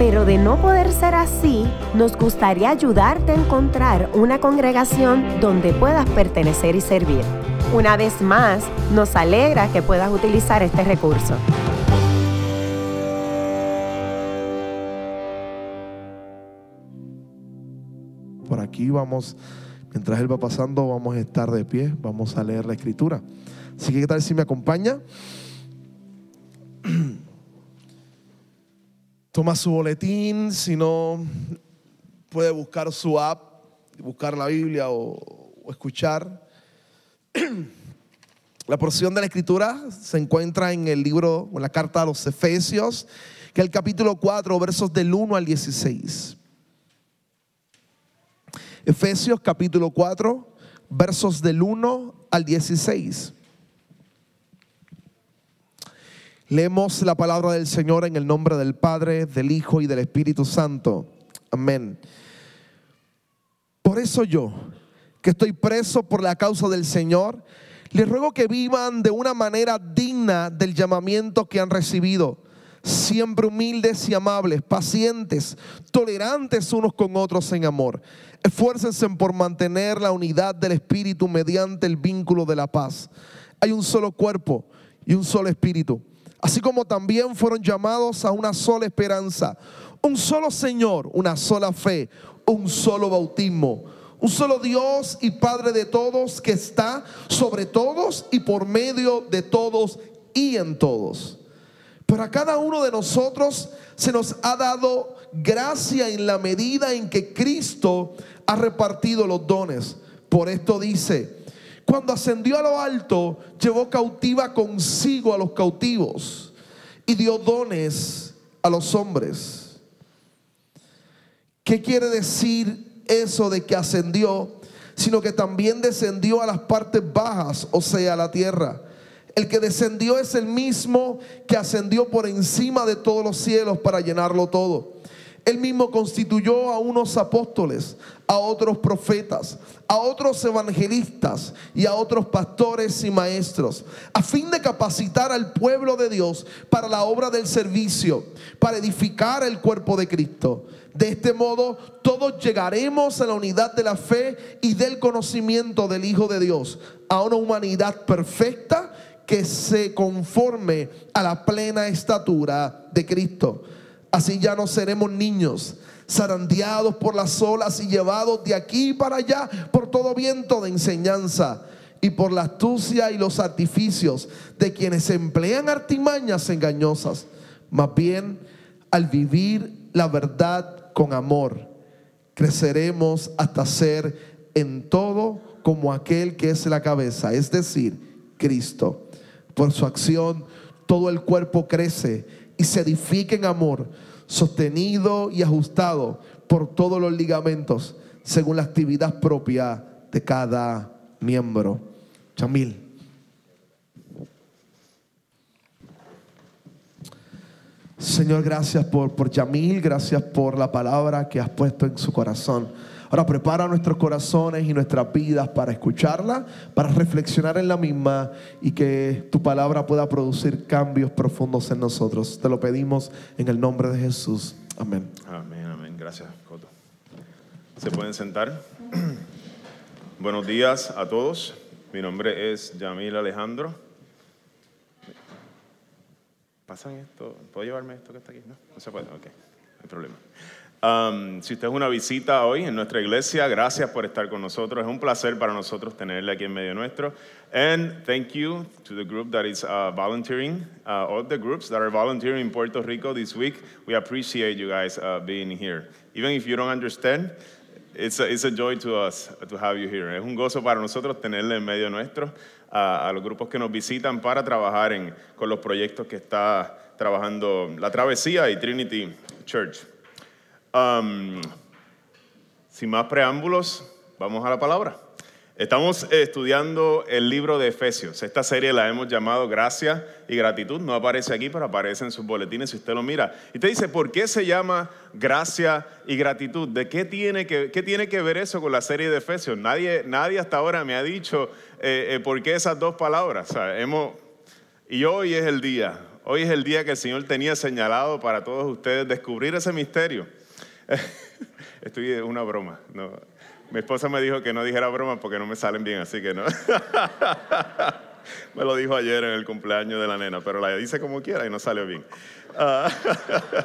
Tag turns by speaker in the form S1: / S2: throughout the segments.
S1: pero de no poder ser así, nos gustaría ayudarte a encontrar una congregación donde puedas pertenecer y servir. Una vez más, nos alegra que puedas utilizar este recurso.
S2: Por aquí vamos Mientras Él va pasando, vamos a estar de pie, vamos a leer la escritura. Así que, ¿qué tal si me acompaña? Toma su boletín, si no, puede buscar su app, buscar la Biblia o, o escuchar. La porción de la escritura se encuentra en el libro, en la carta a los Efesios, que es el capítulo 4, versos del 1 al 16. Efesios capítulo 4, versos del 1 al 16. Leemos la palabra del Señor en el nombre del Padre, del Hijo y del Espíritu Santo. Amén. Por eso yo, que estoy preso por la causa del Señor, les ruego que vivan de una manera digna del llamamiento que han recibido, siempre humildes y amables, pacientes, tolerantes unos con otros en amor Esfuércense por mantener la unidad del Espíritu mediante el vínculo de la paz. Hay un solo cuerpo y un solo Espíritu. Así como también fueron llamados a una sola esperanza, un solo Señor, una sola fe, un solo bautismo, un solo Dios y Padre de todos que está sobre todos y por medio de todos y en todos. Pero a cada uno de nosotros se nos ha dado gracia en la medida en que Cristo ha repartido los dones. Por esto dice, cuando ascendió a lo alto, llevó cautiva consigo a los cautivos y dio dones a los hombres. ¿Qué quiere decir eso de que ascendió? Sino que también descendió a las partes bajas, o sea, a la tierra. El que descendió es el mismo que ascendió por encima de todos los cielos para llenarlo todo. Él mismo constituyó a unos apóstoles, a otros profetas, a otros evangelistas y a otros pastores y maestros, a fin de capacitar al pueblo de Dios para la obra del servicio, para edificar el cuerpo de Cristo. De este modo, todos llegaremos a la unidad de la fe y del conocimiento del Hijo de Dios, a una humanidad perfecta que se conforme a la plena estatura de Cristo Así ya no seremos niños, zarandeados por las olas y llevados de aquí para allá por todo viento de enseñanza y por la astucia y los artificios de quienes emplean artimañas engañosas. Más bien, al vivir la verdad con amor, creceremos hasta ser en todo como aquel que es la cabeza, es decir, Cristo. Por su acción, todo el cuerpo crece y se edifique en amor, sostenido y ajustado por todos los ligamentos, según la actividad propia de cada miembro. Chamil. Señor, gracias por, por Yamil, gracias por la palabra que has puesto en su corazón. Ahora prepara nuestros corazones y nuestras vidas para escucharla, para reflexionar en la misma y que tu palabra pueda producir cambios profundos en nosotros. Te lo pedimos en el nombre de Jesús. Amén.
S3: Amén, amén. Gracias, Coto. ¿Se pueden sentar? Buenos días a todos. Mi nombre es Yamil Alejandro. ¿Pasan esto? ¿Puedo llevarme esto que está aquí? No, no se puede. Ok, no hay problema. Um, si usted es una visita hoy en nuestra iglesia, gracias por estar con nosotros. Es un placer para nosotros tenerle aquí en medio nuestro. And thank you to the group that is uh, volunteering, uh, all the groups that are volunteering in Puerto Rico this week. We appreciate you guys uh, being here. Even if you don't understand, it's a, it's a joy to us to have you here. Es un gozo para nosotros tenerle en medio nuestro a los grupos que nos visitan para trabajar en, con los proyectos que está trabajando la Travesía y Trinity Church sin más preámbulos, vamos a la palabra. Estamos estudiando el libro de Efesios. Esta serie la hemos llamado Gracia y Gratitud. No aparece aquí, pero aparece en sus boletines si usted lo mira. Y te dice, ¿por qué se llama Gracia y Gratitud? ¿De qué tiene que, qué tiene que ver eso con la serie de Efesios? Nadie, nadie hasta ahora me ha dicho eh, eh, por qué esas dos palabras. hemos, y hoy es el día. Hoy es el día que el Señor tenía señalado para todos ustedes descubrir ese misterio. Estoy es una broma. No, mi esposa me dijo que no dijera bromas porque no me salen bien, así que no. me lo dijo ayer en el cumpleaños de la nena, pero la dice como quiera y no salió bien. Ah,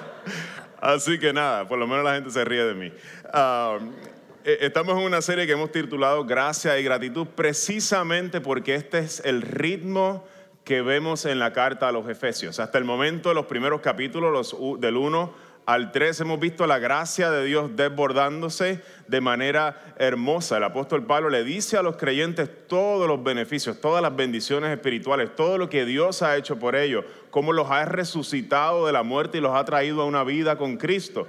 S3: así que nada, por lo menos la gente se ríe de mí. E, estamos en una serie que hemos titulado Gracia y Gratitud precisamente porque este es el ritmo que vemos en la carta a los Efesios. Hasta el momento, los primeros capítulos, los del 1 al 3 hemos visto la gracia de Dios desbordándose de manera hermosa. El apóstol Pablo le dice a los creyentes todos los beneficios, todas las bendiciones espirituales, todo lo que Dios ha hecho por ellos, cómo los ha resucitado de la muerte y los ha traído a una vida con Cristo.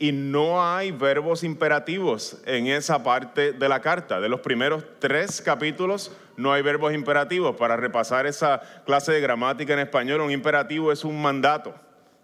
S3: Y no hay verbos imperativos en esa parte de la carta. De los primeros tres capítulos no hay verbos imperativos. Para repasar esa clase de gramática en español, un imperativo es un mandato.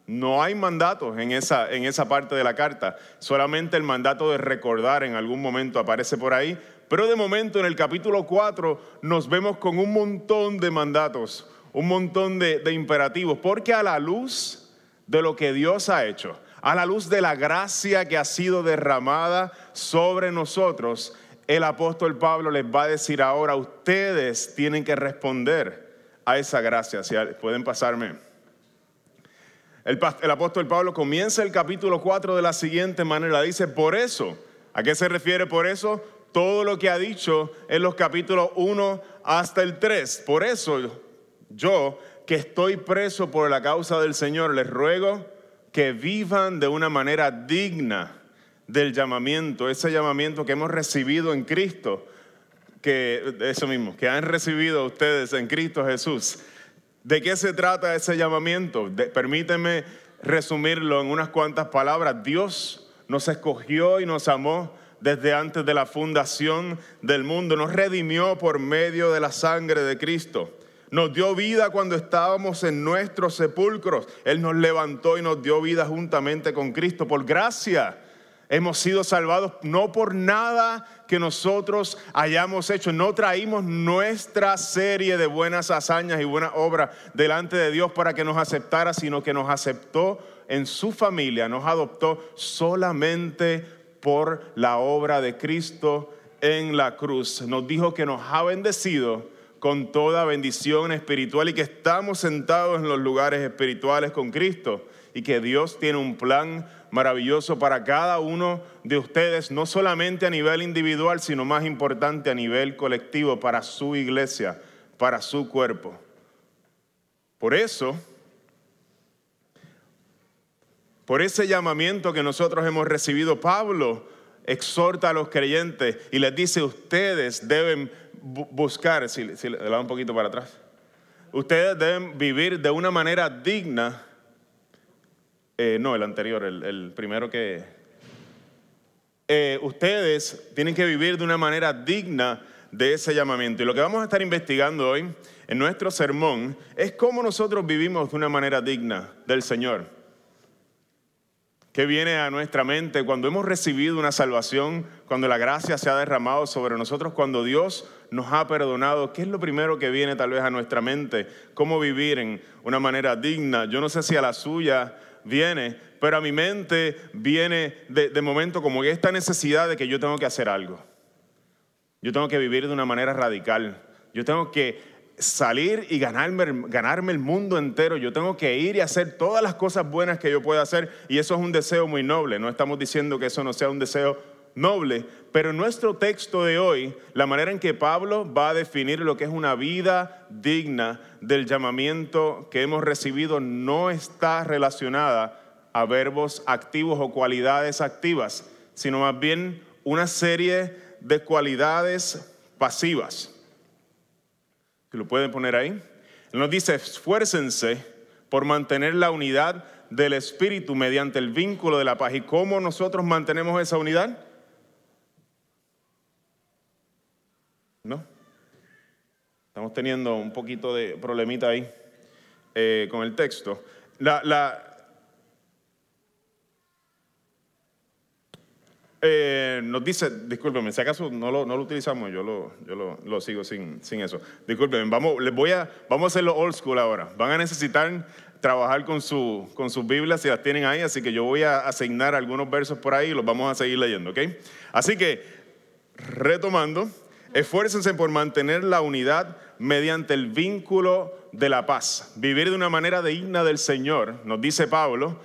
S3: No hay mandatos en esa, en esa parte de la carta, solamente el mandato de recordar en algún momento aparece por ahí, pero de momento en el capítulo 4 nos vemos con un montón de mandatos, un montón de, de imperativos, porque a la luz de lo que Dios ha hecho, a la luz de la gracia que ha sido derramada sobre nosotros, el apóstol Pablo les va a decir ahora, ustedes tienen que responder a esa gracia. Si pueden pasarme. El, apóstol Pablo comienza el capítulo 4 de la siguiente manera. Dice, por eso, ¿a qué se refiere por eso? Todo lo que ha dicho en los capítulos 1 hasta el 3. Por eso yo, que estoy preso por la causa del Señor, les ruego que vivan de una manera digna del llamamiento, ese llamamiento que hemos recibido en Cristo, que eso mismo, que han recibido ustedes en Cristo Jesús ¿De qué se trata ese llamamiento? permíteme resumirlo en unas cuantas palabras. Dios nos escogió y nos amó desde antes de la fundación del mundo. Nos redimió por medio de la sangre de Cristo. Nos dio vida cuando estábamos en nuestros sepulcros. Él nos levantó y nos dio vida juntamente con Cristo por gracia Hemos sido salvados no por nada que nosotros hayamos hecho. No traímos nuestra serie de buenas hazañas y buenas obras delante de Dios para que nos aceptara, sino que nos aceptó en su familia, nos adoptó solamente por la obra de Cristo en la cruz. Nos dijo que nos ha bendecido con toda bendición espiritual y que estamos sentados en los lugares espirituales con Cristo y que Dios tiene un plan maravilloso para cada uno de ustedes, no solamente a nivel individual, sino más importante a nivel colectivo, para su iglesia, para su cuerpo. Por eso, por ese llamamiento que nosotros hemos recibido, Pablo exhorta a los creyentes y les dice, ustedes deben buscar, si, le da un poquito para atrás, ustedes deben vivir de una manera digna eh, no, el anterior, el, primero que... Eh, ustedes tienen que vivir de una manera digna de ese llamamiento. Y lo que vamos a estar investigando hoy en nuestro sermón es cómo nosotros vivimos de una manera digna del Señor. ¿Qué viene a nuestra mente cuando hemos recibido una salvación, cuando la gracia se ha derramado sobre nosotros, cuando Dios nos ha perdonado? ¿Qué es lo primero que viene tal vez a nuestra mente? ¿Cómo vivir en una manera digna? Yo no sé si a la suya viene, pero a mi mente viene de, momento como esta necesidad de que yo tengo que hacer algo. Yo tengo que vivir de una manera radical. Yo tengo que salir y ganarme, ganarme el mundo entero. Yo tengo que ir y hacer todas las cosas buenas que yo pueda hacer. Y eso es un deseo muy noble. No estamos diciendo que eso no sea un deseo noble, pero en nuestro texto de hoy, la manera en que Pablo va a definir lo que es una vida digna del llamamiento que hemos recibido no está relacionada a verbos activos o cualidades activas, sino más bien una serie de cualidades pasivas. ¿Se lo pueden poner ahí? Él nos dice, esfuércense por mantener la unidad del Espíritu mediante el vínculo de la paz. ¿Y cómo nosotros mantenemos esa unidad? ¿No? Estamos teniendo un poquito de problemita ahí eh, con el texto. La, la, eh, nos dice, discúlpenme, si acaso no lo, no lo utilizamos, yo lo, yo lo, lo sigo sin, sin, eso. Discúlpenme, vamos, les voy a, vamos a hacerlo old school ahora. Van a necesitar trabajar con, su, con sus Biblias si las tienen ahí, así que yo voy a asignar algunos versos por ahí y los vamos a seguir leyendo, ¿ok? Así que, retomando, esfuércense por mantener la unidad mediante el vínculo de la paz. Vivir de una manera digna del Señor, nos dice Pablo,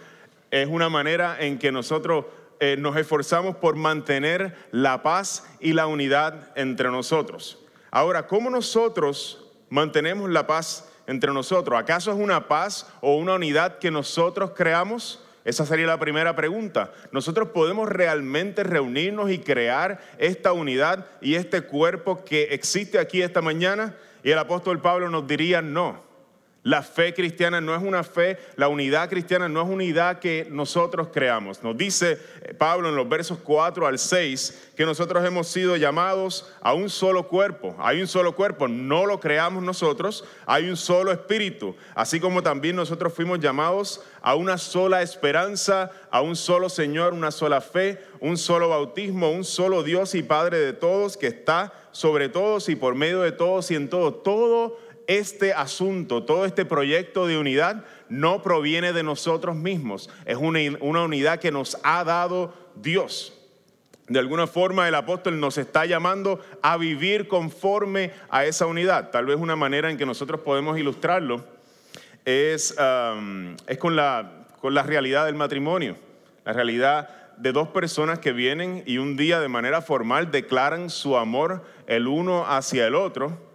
S3: es una manera en que nosotros eh, nos esforzamos por mantener la paz y la unidad entre nosotros. Ahora, ¿cómo nosotros mantenemos la paz entre nosotros? ¿Acaso es una paz o una unidad que nosotros creamos? Esa sería la primera pregunta. ¿Nosotros podemos realmente reunirnos y crear esta unidad y este cuerpo que existe aquí esta mañana? Y el apóstol Pablo nos diría no. La fe cristiana no es una fe, la unidad cristiana no es unidad que nosotros creamos. Nos dice eh, Pablo en los versos 4 al 6 que nosotros hemos sido llamados a un solo cuerpo. Hay un solo cuerpo, no lo creamos nosotros, hay un solo espíritu. Así como también nosotros fuimos llamados a una sola esperanza, a un solo Señor, una sola fe, un solo bautismo, un solo Dios y Padre de todos que está sobre todos y por medio de todos y en todo. Todo este asunto, todo este proyecto de unidad no proviene de nosotros mismos, es una, unidad que nos ha dado Dios. De alguna forma el apóstol nos está llamando a vivir conforme a esa unidad. Tal vez una manera en que nosotros podemos ilustrarlo es, es con, la, con la realidad del matrimonio, la realidad de dos personas que vienen y un día de manera formal declaran su amor el uno hacia el otro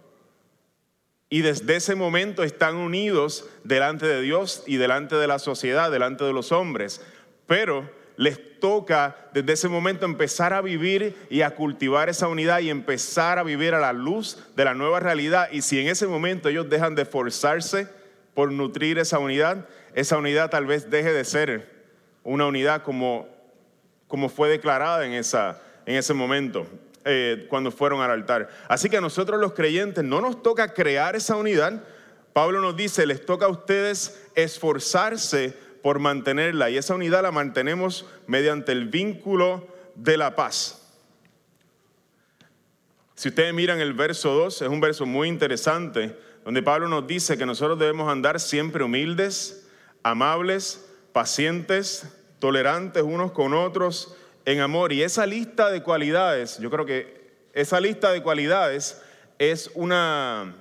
S3: y desde ese momento están unidos delante de Dios y delante de la sociedad, delante de los hombres. Pero les toca desde ese momento empezar a vivir y a cultivar esa unidad y empezar a vivir a la luz de la nueva realidad. Y si en ese momento ellos dejan de esforzarse por nutrir esa unidad, esa unidad tal vez deje de ser una unidad como, como fue declarada en, esa, en ese momento. Eh, cuando fueron al altar. Así que a nosotros los creyentes no nos toca crear esa unidad. Pablo nos dice, les toca a ustedes esforzarse por mantenerla y esa unidad la mantenemos mediante el vínculo de la paz. Si ustedes miran el verso 2, es un verso muy interesante, donde Pablo nos dice que nosotros debemos andar siempre humildes, amables, pacientes, tolerantes unos con otros, en amor. Y esa lista de cualidades, yo creo que esa lista de cualidades es una,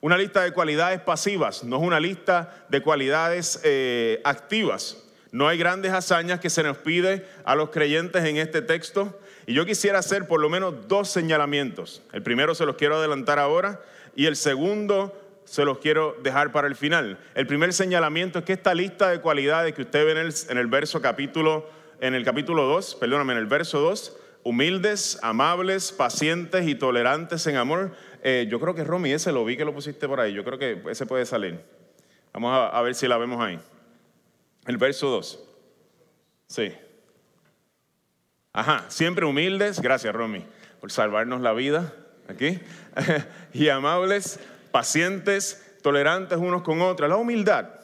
S3: una lista de cualidades pasivas, no es una lista de cualidades eh, activas. No hay grandes hazañas que se nos pide a los creyentes en este texto. Y yo quisiera hacer por lo menos dos señalamientos. El primero se los quiero adelantar ahora y el segundo se los quiero dejar para el final. El primer señalamiento es que esta lista de cualidades que usted ve el, en el verso capítulo en el capítulo 2, perdóname, en el verso 2, humildes, amables, pacientes y tolerantes en amor. Eh, yo creo que Romy, ese lo vi que lo pusiste por ahí, yo creo que ese puede salir. Vamos a, a ver si la vemos ahí. El verso 2. Sí. Ajá, siempre humildes, gracias Romy por salvarnos la vida aquí, y amables, pacientes, tolerantes unos con otros. La humildad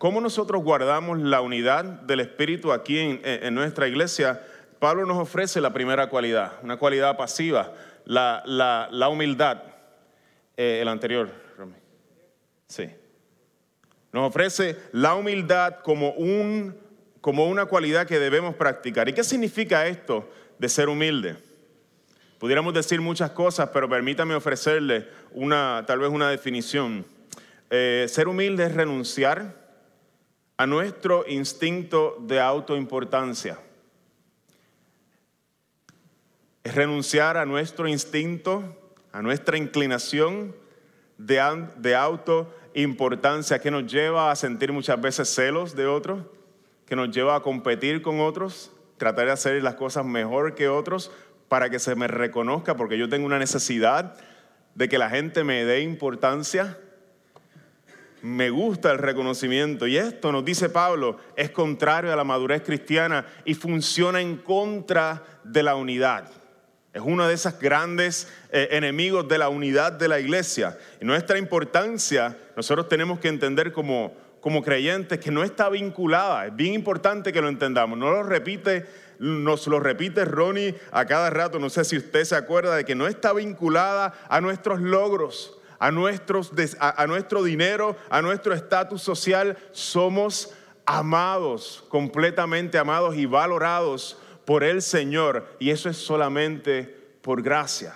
S3: ¿Cómo nosotros guardamos la unidad del Espíritu aquí en, nuestra iglesia? Pablo nos ofrece la primera cualidad, una cualidad pasiva, la, humildad. Eh, el anterior. Sí. Nos ofrece la humildad como, un, como una cualidad que debemos practicar. ¿Y qué significa esto de ser humilde? Pudiéramos decir muchas cosas, pero permítame ofrecerle tal vez una definición. Eh, ser humilde es renunciar a nuestro instinto de autoimportancia. Es renunciar a nuestro instinto, a nuestra inclinación de, de autoimportancia que nos lleva a sentir muchas veces celos de otros, que nos lleva a competir con otros, tratar de hacer las cosas mejor que otros para que se me reconozca, porque yo tengo una necesidad de que la gente me dé importancia me gusta el reconocimiento. Y esto, nos dice Pablo, es contrario a la madurez cristiana y funciona en contra de la unidad. Es uno de esos grandes eh, enemigos de la unidad de la iglesia. Y nuestra importancia, nosotros tenemos que entender como, como creyentes que no está vinculada. Es bien importante que lo entendamos. No lo repite, nos lo repite Ronnie a cada rato. No sé si usted se acuerda de que no está vinculada a nuestros logros, a, a nuestro dinero, a nuestro estatus social. Somos amados, completamente amados y valorados por el Señor y eso es solamente por gracia.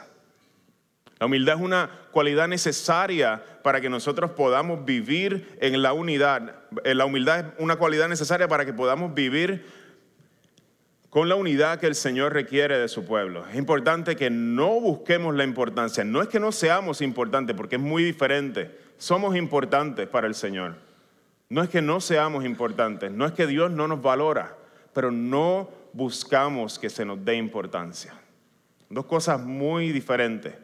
S3: La humildad es una cualidad necesaria para que nosotros podamos vivir en la unidad. Eh, la humildad es una cualidad necesaria para que podamos vivir con la unidad que el Señor requiere de su pueblo. Es importante que no busquemos la importancia. No es que no seamos importantes, porque es muy diferente. Somos importantes para el Señor. No es que no seamos importantes, no es que Dios no nos valora, pero no buscamos que se nos dé importancia. Dos cosas muy diferentes.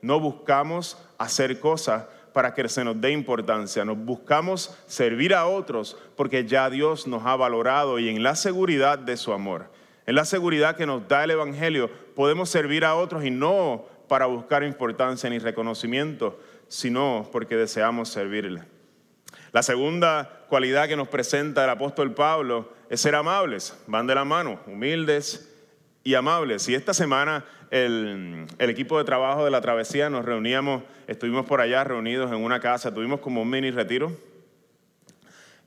S3: No buscamos hacer cosas para que se nos dé importancia. Nos buscamos servir a otros porque ya Dios nos ha valorado y en la seguridad de su amor, en la seguridad que nos da el Evangelio, podemos servir a otros y no para buscar importancia ni reconocimiento, sino porque deseamos servirle. La segunda cualidad que nos presenta el apóstol Pablo es ser amables, van de la mano, humildes y amables. Y esta semana el, equipo de trabajo de la travesía nos reuníamos, estuvimos por allá reunidos en una casa, tuvimos como un mini retiro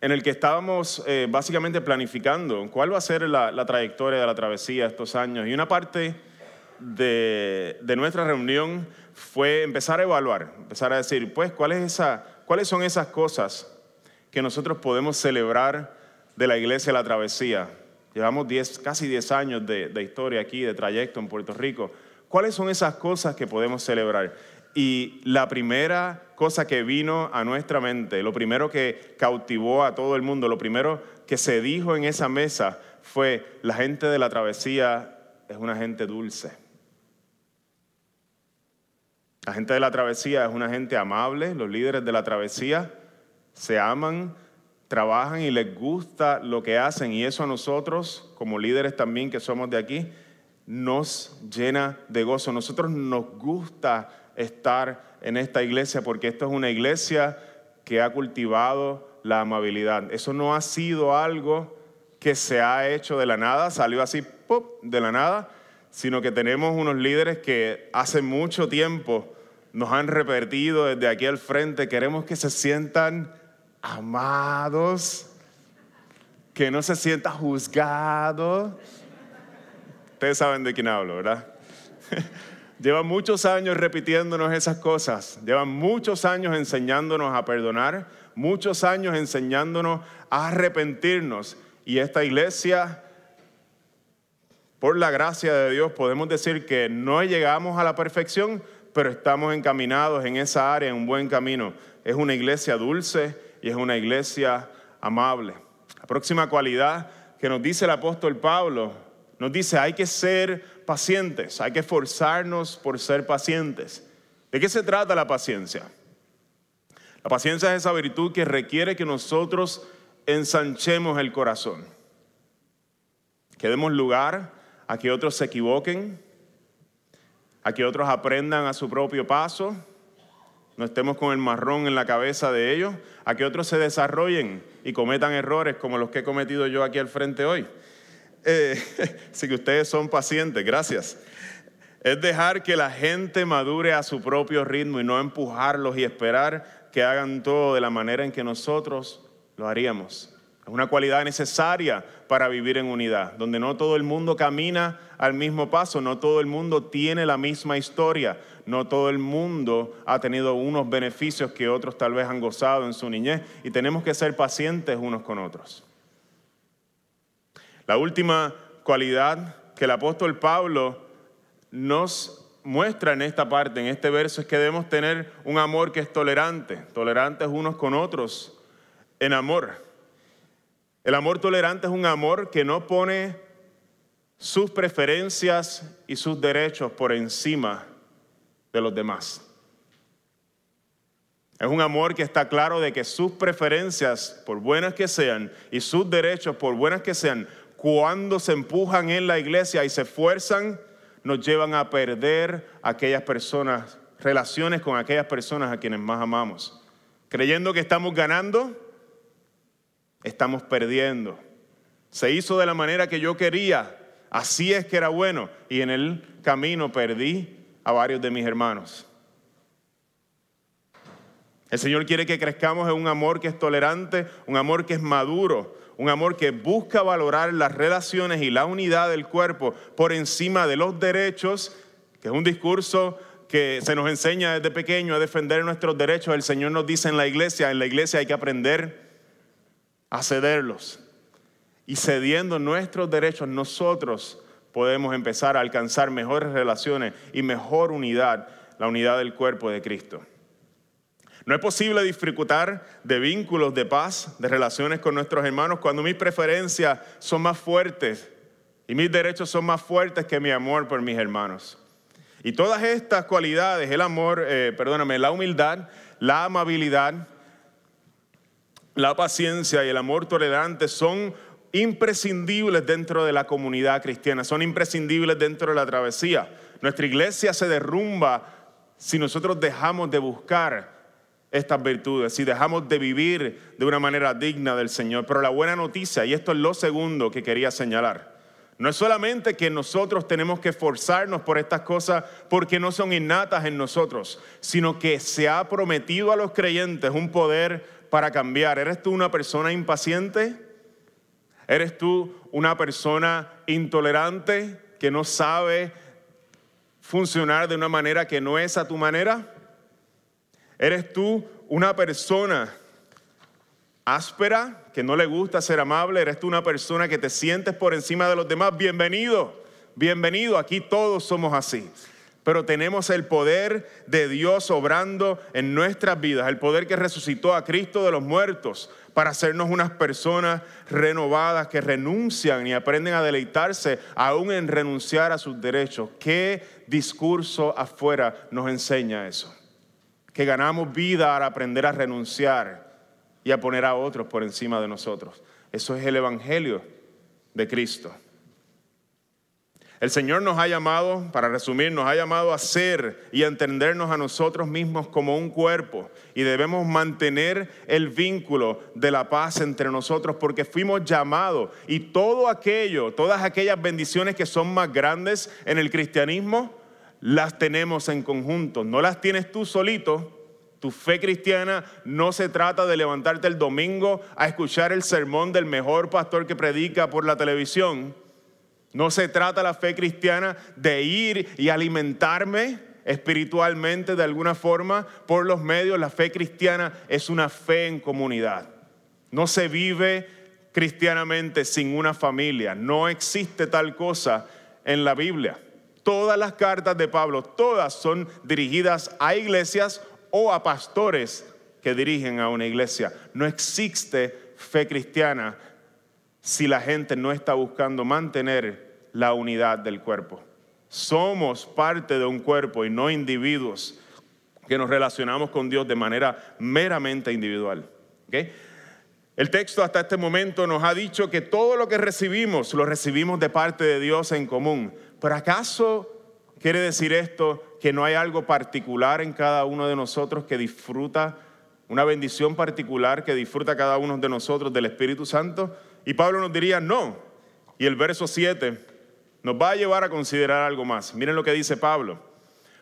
S3: en el que estábamos eh, básicamente planificando cuál va a ser la, trayectoria de la travesía estos años. Y una parte de, de, nuestra reunión fue empezar a evaluar, empezar a decir, pues, ¿cuál es esa, ¿cuáles son esas cosas que nosotros podemos celebrar de la iglesia La Travesía. Llevamos casi 10 años de, historia aquí, de trayecto en Puerto Rico. ¿Cuáles son esas cosas que podemos celebrar? Y la primera cosa que vino a nuestra mente, lo primero que cautivó a todo el mundo, lo primero que se dijo en esa mesa fue, la gente de la travesía es una gente dulce. La gente de la travesía es una gente amable, los líderes de la travesía se aman, trabajan y les gusta lo que hacen y eso a nosotros, como líderes también que somos de aquí, nos llena de gozo. Nosotros nos gusta estar en esta iglesia porque esto es una iglesia que ha cultivado la amabilidad. Eso no ha sido algo que se ha hecho de la nada, salió así ¡pop! de la nada, sino que tenemos unos líderes que hace mucho tiempo nos han repetido desde aquí al frente, queremos que se sientan amados, que no se sienta juzgado. Ustedes saben de quién hablo, ¿verdad? Llevan muchos años repitiéndonos esas cosas, llevan muchos años enseñándonos a perdonar, muchos años enseñándonos a arrepentirnos. Y esta iglesia, por la gracia de Dios, podemos decir que no llegamos a la perfección, pero estamos encaminados en esa área, en un buen camino. Es una iglesia dulce, y es una iglesia amable. La próxima cualidad que nos dice el apóstol Pablo, nos dice hay que ser pacientes, hay que esforzarnos por ser pacientes. ¿De qué se trata la paciencia? La paciencia es esa virtud que requiere que nosotros ensanchemos el corazón, que demos lugar a que otros se equivoquen, a que otros aprendan a su propio paso, no estemos con el marrón en la cabeza de ellos, a que otros se desarrollen y cometan errores como los que he cometido yo aquí al frente hoy. Eh, así que ustedes son pacientes, gracias. Es dejar que la gente madure a su propio ritmo y no empujarlos y esperar que hagan todo de la manera en que nosotros lo haríamos. Es una cualidad necesaria para vivir en unidad, donde no todo el mundo camina al mismo paso, no todo el mundo tiene la misma historia, no todo el mundo ha tenido unos beneficios que otros tal vez han gozado en su niñez y tenemos que ser pacientes unos con otros. La última cualidad que el apóstol Pablo nos muestra en esta parte, en este verso, es que debemos tener un amor que es tolerante, tolerantes unos con otros en amor. El amor tolerante es un amor que no pone sus preferencias y sus derechos por encima de los demás. Es un amor que está claro de que sus preferencias, por buenas que sean, y sus derechos, por buenas que sean, cuando se empujan en la iglesia y se esfuerzan, nos llevan a perder aquellas personas, relaciones con aquellas personas a quienes más amamos. Creyendo que estamos ganando, estamos perdiendo. Se hizo de la manera que yo quería, así es que era bueno, y en el camino perdí a varios de mis hermanos. El Señor quiere que crezcamos en un amor que es tolerante, un amor que es maduro, un amor que busca valorar las relaciones y la unidad del cuerpo por encima de los derechos, que es un discurso que se nos enseña desde pequeño a defender nuestros derechos. El Señor nos dice en la iglesia, en la iglesia hay que aprender a cederlos. Y cediendo nuestros derechos, nosotros podemos empezar a alcanzar mejores relaciones y mejor unidad, la unidad del cuerpo de Cristo. No es posible disfrutar de vínculos de paz, de relaciones con nuestros hermanos, cuando mis preferencias son más fuertes y mis derechos son más fuertes que mi amor por mis hermanos. Y todas estas cualidades, el amor, eh, perdóname, la humildad, la amabilidad, la paciencia y el amor tolerante son imprescindibles dentro de la comunidad cristiana, son imprescindibles dentro de la travesía. Nuestra iglesia se derrumba si nosotros dejamos de buscar estas virtudes, si dejamos de vivir de una manera digna del Señor. Pero la buena noticia, y esto es lo segundo que quería señalar, no es solamente que nosotros tenemos que esforzarnos por estas cosas porque no son innatas en nosotros, sino que se ha prometido a los creyentes un poder para cambiar. ¿Eres tú una persona impaciente? ¿Eres tú una persona intolerante que no sabe funcionar de una manera que no es a tu manera? ¿Eres tú una persona áspera, que no le gusta ser amable? ¿Eres tú una persona que te sientes por encima de los demás? Bienvenido, bienvenido, aquí todos somos así. Pero tenemos el poder de Dios obrando en nuestras vidas, el poder que resucitó a Cristo de los muertos para hacernos unas personas renovadas que renuncian y aprenden a deleitarse aún en renunciar a sus derechos. ¿Qué discurso afuera nos enseña eso? Que ganamos vida al aprender a renunciar y a poner a otros por encima de nosotros. Eso es el Evangelio de Cristo. El Señor nos ha llamado, para resumir, nos ha llamado a ser y a entendernos a nosotros mismos como un cuerpo y debemos mantener el vínculo de la paz entre nosotros porque fuimos llamados y todo aquello, todas aquellas bendiciones que son más grandes en el cristianismo, las tenemos en conjunto, no las tienes tú solito. Tu fe cristiana no se trata de levantarte el domingo a escuchar el sermón del mejor pastor que predica por la televisión. No se trata la fe cristiana de ir y alimentarme espiritualmente de alguna forma por los medios. La fe cristiana es una fe en comunidad. No se vive cristianamente sin una familia. No existe tal cosa en la Biblia. Todas las cartas de Pablo, todas son dirigidas a iglesias o a pastores que dirigen a una iglesia. No existe fe cristiana si la gente no está buscando mantener la unidad del cuerpo. Somos parte de un cuerpo y no individuos que nos relacionamos con Dios de manera meramente individual. El texto hasta este momento nos ha dicho que todo lo que recibimos lo recibimos de parte de Dios en común. ¿Pero acaso quiere decir esto que no hay algo particular en cada uno de nosotros que disfruta, una bendición particular que disfruta cada uno de nosotros del Espíritu Santo? Y Pablo nos diría, no. Y el verso 7 nos va a llevar a considerar algo más. Miren lo que dice Pablo.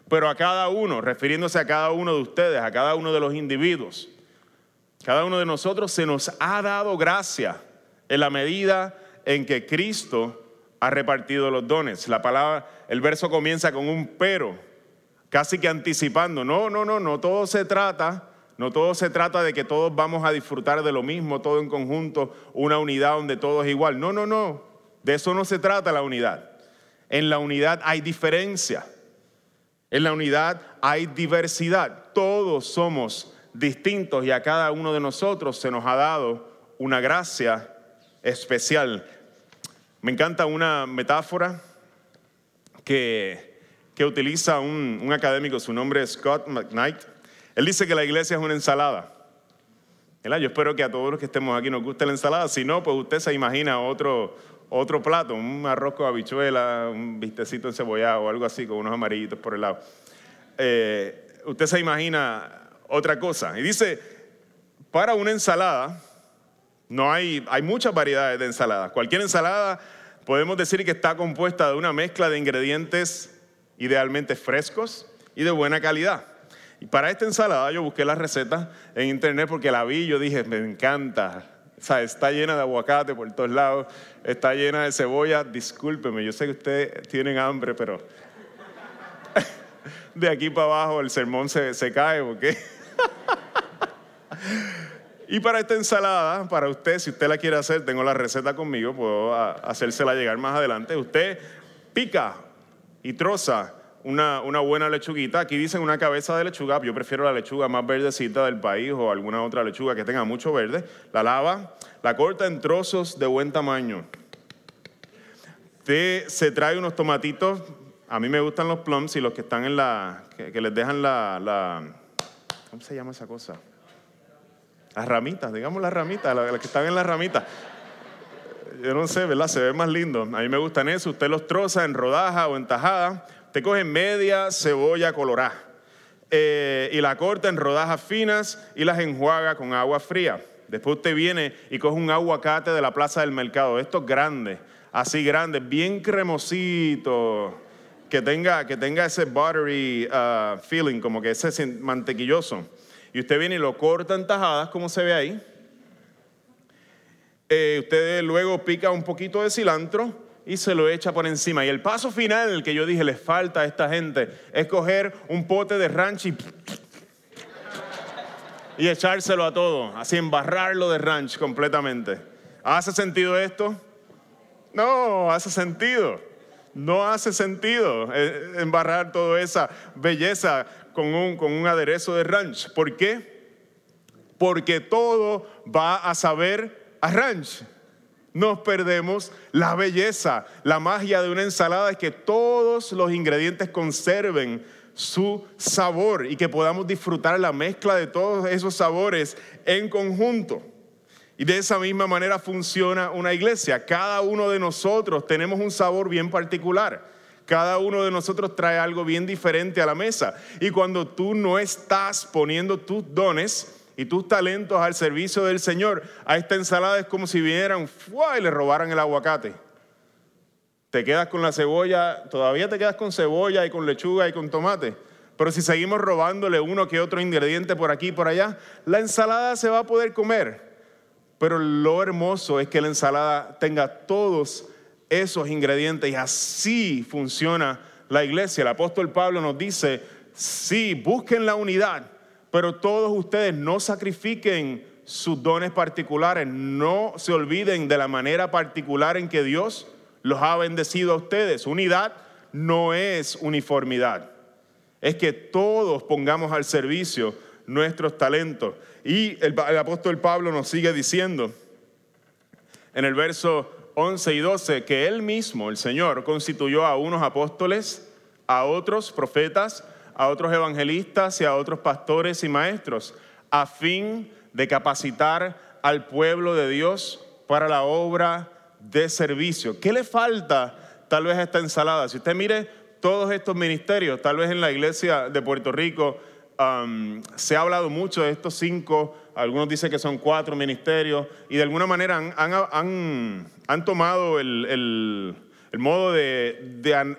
S3: Pero a cada uno, refiriéndose a cada uno de ustedes, a cada uno de los individuos, cada uno de nosotros se nos ha dado gracia en la medida en que Cristo ha repartido los dones. La palabra, el verso comienza con un pero, casi que anticipando. No, no, no, no todo se trata, no todo se trata de que todos vamos a disfrutar de lo mismo, todo en conjunto, una unidad donde todo es igual. No, no, no. De eso no se trata la unidad. En la unidad hay diferencia. En la unidad hay diversidad. Todos somos distintos y a cada uno de nosotros se nos ha dado una gracia especial. Me encanta una metáfora que, que utiliza un, académico, su nombre es Scott McKnight. Él dice que la iglesia es una ensalada. Yo espero que a todos los que estemos aquí nos guste la ensalada. Si no, pues usted se imagina otro, otro plato, un arroz con habichuela, un bistecito encebollado o algo así, con unos amarillitos por el lado. Eh, usted se imagina otra cosa. Y dice, para una ensalada, no hay, hay muchas variedades de ensaladas. Cualquier ensalada podemos decir que está compuesta de una mezcla de ingredientes idealmente frescos y de buena calidad. Y para esta ensalada yo busqué la receta en internet porque la vi y yo dije, me encanta. O sea, está llena de aguacate por todos lados, está llena de cebolla. Discúlpeme, yo sé que ustedes tienen hambre, pero de aquí para abajo el sermón se, se cae, ¿ok? Y para esta ensalada, para usted, si usted la quiere hacer, tengo la receta conmigo, puedo hacérsela llegar más adelante. Usted pica y troza una, una, buena lechuguita. Aquí dicen una cabeza de lechuga. Yo prefiero la lechuga más verdecita del país o alguna otra lechuga que tenga mucho verde. La lava, la corta en trozos de buen tamaño. Usted se trae unos tomatitos. A mí me gustan los plums y los que están en la. que, les dejan la, la. ¿Cómo se llama esa cosa? Las ramitas, digamos las ramitas, las que están en las ramitas. Yo no sé, ¿verdad? Se ve más lindo. A mí me gustan eso. Usted los troza en rodaja o en tajada. Te coge media cebolla colorada eh, y la corta en rodajas finas y las enjuaga con agua fría. Después usted viene y coge un aguacate de la plaza del mercado, estos grandes, así grandes, bien cremosito, que tenga, que tenga ese buttery uh, feeling, como que ese mantequilloso y usted viene y lo corta en tajadas, como se ve ahí. Eh, usted luego pica un poquito de cilantro y se lo echa por encima. Y el paso final que yo dije les falta a esta gente es coger un pote de ranch y, y echárselo a todo, así embarrarlo de ranch completamente. ¿Hace sentido esto? No, hace sentido. No hace sentido eh, embarrar toda esa belleza con un, con un aderezo de ranch. ¿Por qué? Porque todo va a saber a ranch. Nos perdemos la belleza, la magia de una ensalada es que todos los ingredientes conserven su sabor y que podamos disfrutar la mezcla de todos esos sabores en conjunto. Y de esa misma manera funciona una iglesia. Cada uno de nosotros tenemos un sabor bien particular. Cada uno de nosotros trae algo bien diferente a la mesa. Y cuando tú no estás poniendo tus dones y tus talentos al servicio del Señor, a esta ensalada es como si vinieran y le robaran el aguacate. Te quedas con la cebolla, todavía te quedas con cebolla y con lechuga y con tomate. Pero si seguimos robándole uno que otro ingrediente por aquí y por allá, la ensalada se va a poder comer. Pero lo hermoso es que la ensalada tenga todos esos ingredientes y así funciona la iglesia. El apóstol Pablo nos dice, sí, busquen la unidad, pero todos ustedes no sacrifiquen sus dones particulares, no se olviden de la manera particular en que Dios los ha bendecido a ustedes. Unidad no es uniformidad, es que todos pongamos al servicio nuestros talentos. Y el, el apóstol Pablo nos sigue diciendo en el verso 11 y 12 que Él mismo, el Señor, constituyó a unos apóstoles, a otros profetas, a otros evangelistas y a otros pastores y maestros, a fin de capacitar al pueblo de Dios para la obra de servicio. ¿Qué le falta tal vez a esta ensalada? Si usted mire todos estos ministerios, tal vez en la iglesia de Puerto Rico um, se ha hablado mucho de estos cinco algunos dicen que son cuatro ministerios, y de alguna manera han, tomado el, modo de,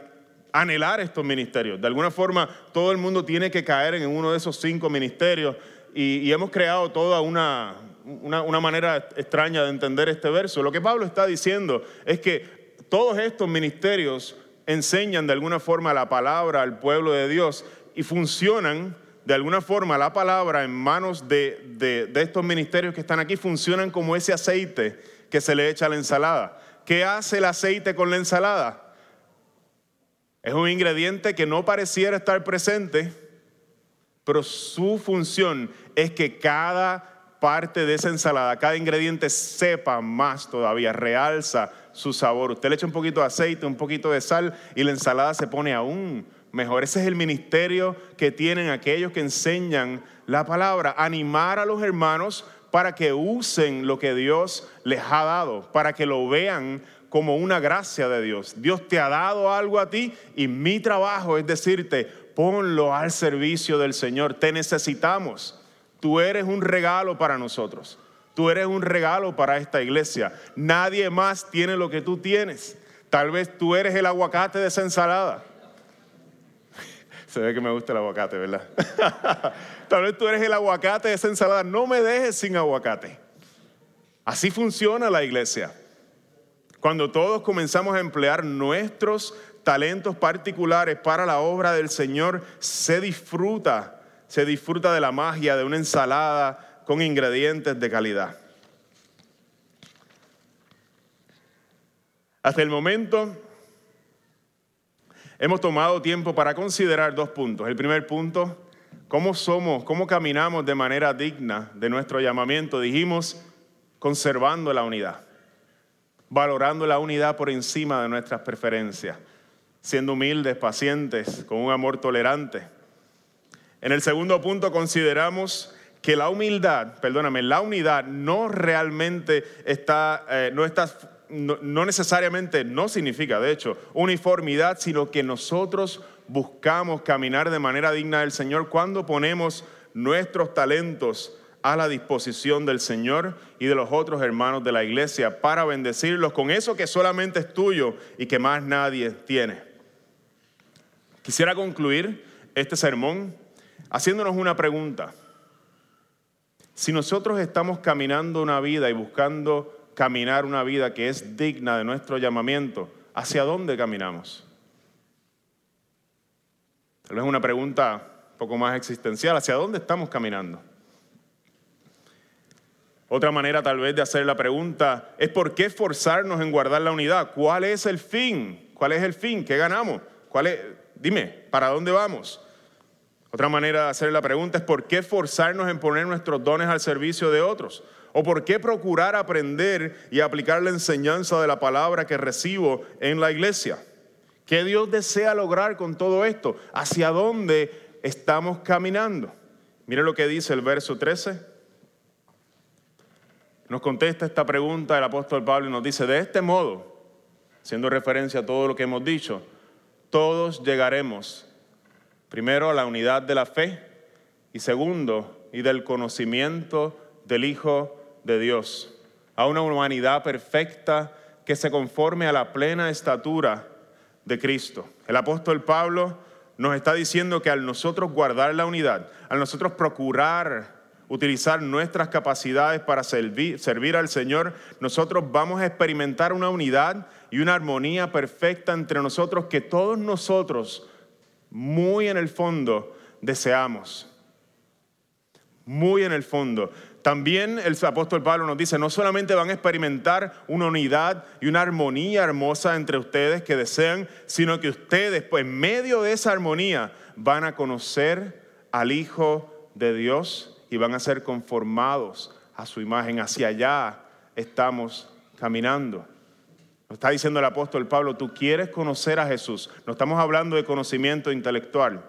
S3: anhelar estos ministerios. De alguna forma, todo el mundo tiene que caer en uno de esos cinco ministerios, y, hemos creado toda una, una manera extraña de entender este verso. Lo que Pablo está diciendo es que todos estos ministerios enseñan de alguna forma la palabra al pueblo de Dios y funcionan de alguna forma la palabra en manos de, estos ministerios que están aquí funcionan como ese aceite que se le echa a la ensalada. ¿Qué hace el aceite con la ensalada? Es un ingrediente que no pareciera estar presente, pero su función es que cada parte de esa ensalada, cada ingrediente sepa más todavía, realza su sabor. Usted le echa un poquito de aceite, un poquito de sal y la ensalada se pone aún mejor. Ese es el ministerio que tienen aquellos que enseñan la palabra, animar a los hermanos para que usen lo que Dios les ha dado, para que lo vean como una gracia de Dios. Dios te ha dado algo a ti y mi trabajo es decirte, ponlo al servicio del Señor. Te necesitamos. Tú eres un regalo para nosotros. Tú eres un regalo para esta iglesia. Nadie más tiene lo que tú tienes. Tal vez tú eres el aguacate de esa ensalada. Se ve que me gusta el aguacate, ¿verdad? Tal vez tú eres el aguacate de esa ensalada. No me dejes sin aguacate. Así funciona la iglesia. Cuando todos comenzamos a emplear nuestros talentos particulares para la obra del Señor, se disfruta, se disfruta de la magia de una ensalada con ingredientes de calidad. Hasta el momento hemos tomado tiempo para considerar dos puntos. El primer punto, cómo somos, cómo caminamos de manera digna de nuestro llamamiento. Dijimos, conservando la unidad, valorando la unidad por encima de nuestras preferencias, siendo humildes, pacientes, con un amor tolerante. En el segundo punto consideramos que la humildad, perdóname, la unidad no realmente está, eh, no está no, necesariamente, no significa, de hecho, uniformidad, sino que nosotros buscamos caminar de manera digna del Señor cuando ponemos nuestros talentos a la disposición del Señor y de los otros hermanos de la iglesia para bendecirlos con eso que solamente es tuyo y que más nadie tiene. Quisiera concluir este sermón haciéndonos una pregunta. Si nosotros estamos caminando una vida y buscando caminar una vida que es digna de nuestro llamamiento, ¿hacia dónde caminamos? Tal vez una pregunta un poco más existencial, ¿hacia dónde estamos caminando? Otra manera tal vez de hacer la pregunta es ¿por qué esforzarnos en guardar la unidad? ¿Cuál es el fin? ¿Cuál es el fin? ¿Qué ganamos? ¿Cuál es? Dime, ¿para dónde vamos? Otra manera de hacer la pregunta es ¿por qué esforzarnos en poner nuestros dones al servicio de otros? ¿O por qué procurar aprender y aplicar la enseñanza de la palabra que recibo en la iglesia? ¿Qué Dios desea lograr con todo esto? ¿Hacia dónde estamos caminando? Mire lo que dice el verso 13. Nos contesta esta pregunta el apóstol Pablo y nos dice, de este modo, siendo referencia a todo lo que hemos dicho, todos llegaremos primero a la unidad de la fe y segundo, y del conocimiento del Hijo de Dios, a una humanidad perfecta que se conforme a la plena estatura de Cristo. El apóstol Pablo nos está diciendo que al nosotros guardar la unidad, al nosotros procurar utilizar nuestras capacidades para servir, servir, al Señor, nosotros vamos a experimentar una unidad y una armonía perfecta entre nosotros que todos nosotros, muy en el fondo, deseamos. Muy en el fondo. También el apóstol Pablo nos dice, no solamente van a experimentar una unidad y una armonía hermosa entre ustedes que desean, sino que ustedes, pues en medio de esa armonía, van a conocer al Hijo de Dios y van a ser conformados a su imagen. Hacia allá estamos caminando. Nos está diciendo el apóstol Pablo, tú quieres conocer a Jesús. No estamos hablando de conocimiento intelectual.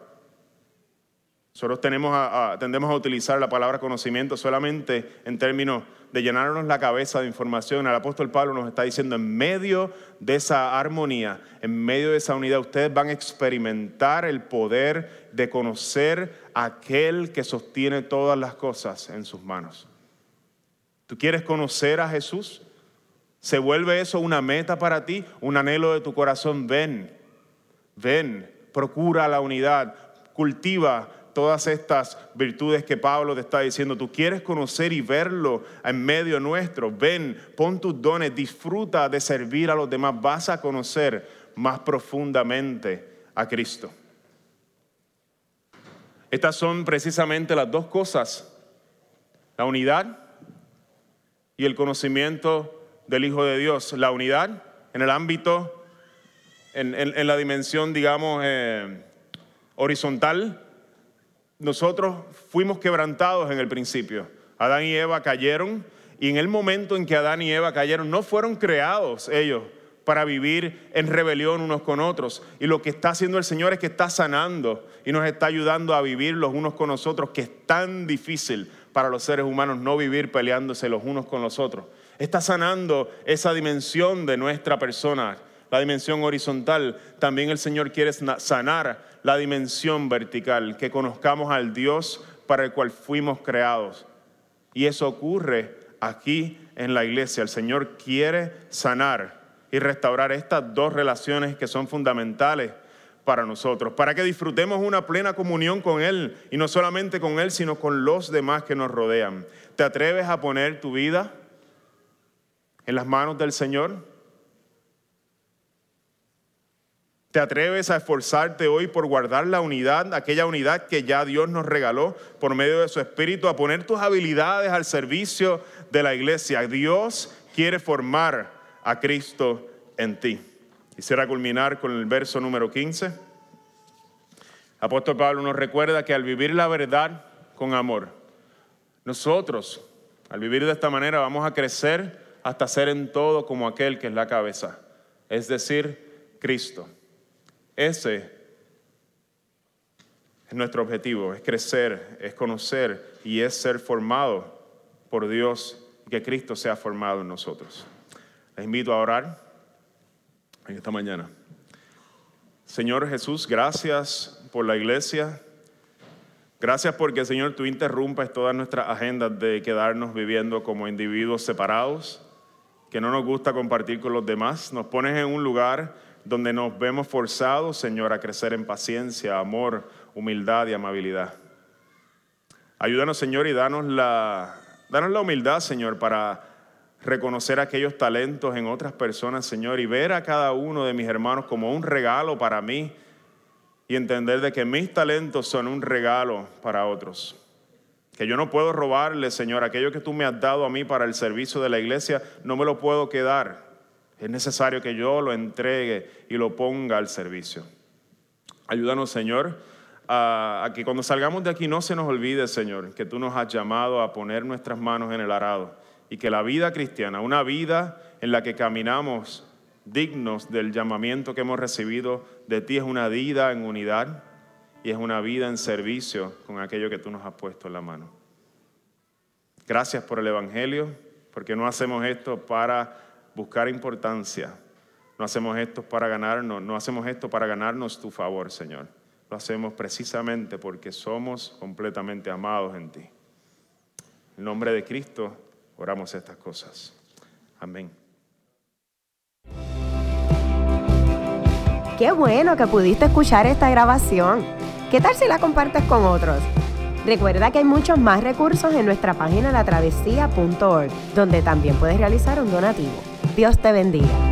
S3: Nosotros tenemos tendemos a utilizar la palabra conocimiento solamente en términos de llenarnos la cabeza de información. El apóstol Pablo nos está diciendo, en medio de esa armonía, en medio de esa unidad, ustedes van a experimentar el poder de conocer a aquel que sostiene todas las cosas en sus manos. ¿Tú quieres conocer a Jesús? ¿Se vuelve eso una meta para ti, un anhelo de tu corazón? Ven, ven, procura la unidad, cultiva todas estas virtudes que Pablo te está diciendo. Tú quieres conocer y verlo en medio nuestro. Ven, pon tus dones, disfruta de servir a los demás. Vas a conocer más profundamente a Cristo. Estas son precisamente las dos cosas, la unidad y el conocimiento del Hijo de Dios. La unidad en el ámbito, en, la dimensión, digamos, eh, horizontal, nosotros fuimos quebrantados en el principio. Adán y Eva cayeron y en el momento en que Adán y Eva cayeron no fueron creados ellos para vivir en rebelión unos con otros. Y lo que está haciendo el Señor es que está sanando y nos está ayudando a vivir los unos con los otros, que es tan difícil para los seres humanos no vivir peleándose los unos con los otros. está sanando esa dimensión de nuestra persona, la dimensión horizontal. También el Señor quiere sanar la dimensión vertical, que conozcamos al Dios para el cual fuimos creados. Y eso ocurre aquí en la iglesia. El Señor quiere sanar y restaurar estas dos relaciones que son fundamentales para nosotros, para que disfrutemos una plena comunión con Él, y no solamente con Él, sino con los demás que nos rodean. ¿Te atreves a poner tu vida en las manos del Señor? ¿Te atreves a esforzarte hoy por guardar la unidad, aquella unidad que ya Dios nos regaló por medio de su Espíritu, a poner tus habilidades al servicio de la iglesia? Dios quiere formar a Cristo en ti. Quisiera culminar con el verso número 15. Apóstol Pablo nos recuerda que al vivir la verdad con amor, nosotros, al vivir de esta manera, vamos a crecer hasta ser en todo como aquel que es la cabeza, es decir, Cristo. Ese es nuestro objetivo, es crecer, es conocer y es ser formado por Dios, que Cristo sea formado en nosotros. Les invito a orar en esta mañana. Señor Jesús, gracias por la iglesia. Gracias porque, Señor, tú interrumpes todas nuestras agendas de quedarnos viviendo como individuos separados, que no nos gusta compartir con los demás. Nos pones en un lugar donde nos vemos forzados, Señor, a crecer en paciencia, amor, humildad y amabilidad. Ayúdanos, Señor, y danos la, danos la humildad, Señor, para reconocer aquellos talentos en otras personas, Señor, y ver a cada uno de mis hermanos como un regalo para mí y entender de que mis talentos son un regalo para otros. Que yo no puedo robarle, Señor, aquello que tú me has dado a mí para el servicio de la iglesia, no me lo puedo quedar. Es necesario que yo lo entregue y lo ponga al servicio. Ayúdanos, Señor, a, que cuando salgamos de aquí no se nos olvide, Señor, que tú nos has llamado a poner nuestras manos en el arado y que la vida cristiana, una vida en la que caminamos dignos del llamamiento que hemos recibido de ti, es una vida en unidad y es una vida en servicio con aquello que tú nos has puesto en la mano. Gracias por el Evangelio, porque no hacemos esto para buscar importancia. No hacemos esto para ganarnos, no hacemos esto para ganarnos tu favor, Señor. Lo hacemos precisamente porque somos completamente amados en ti. En nombre de Cristo oramos estas cosas. Amén.
S1: Qué bueno que pudiste escuchar esta grabación. ¿Qué tal si la compartes con otros? Recuerda que hay muchos más recursos en nuestra página latravesía.org, donde también puedes realizar un donativo. Dios te bendiga.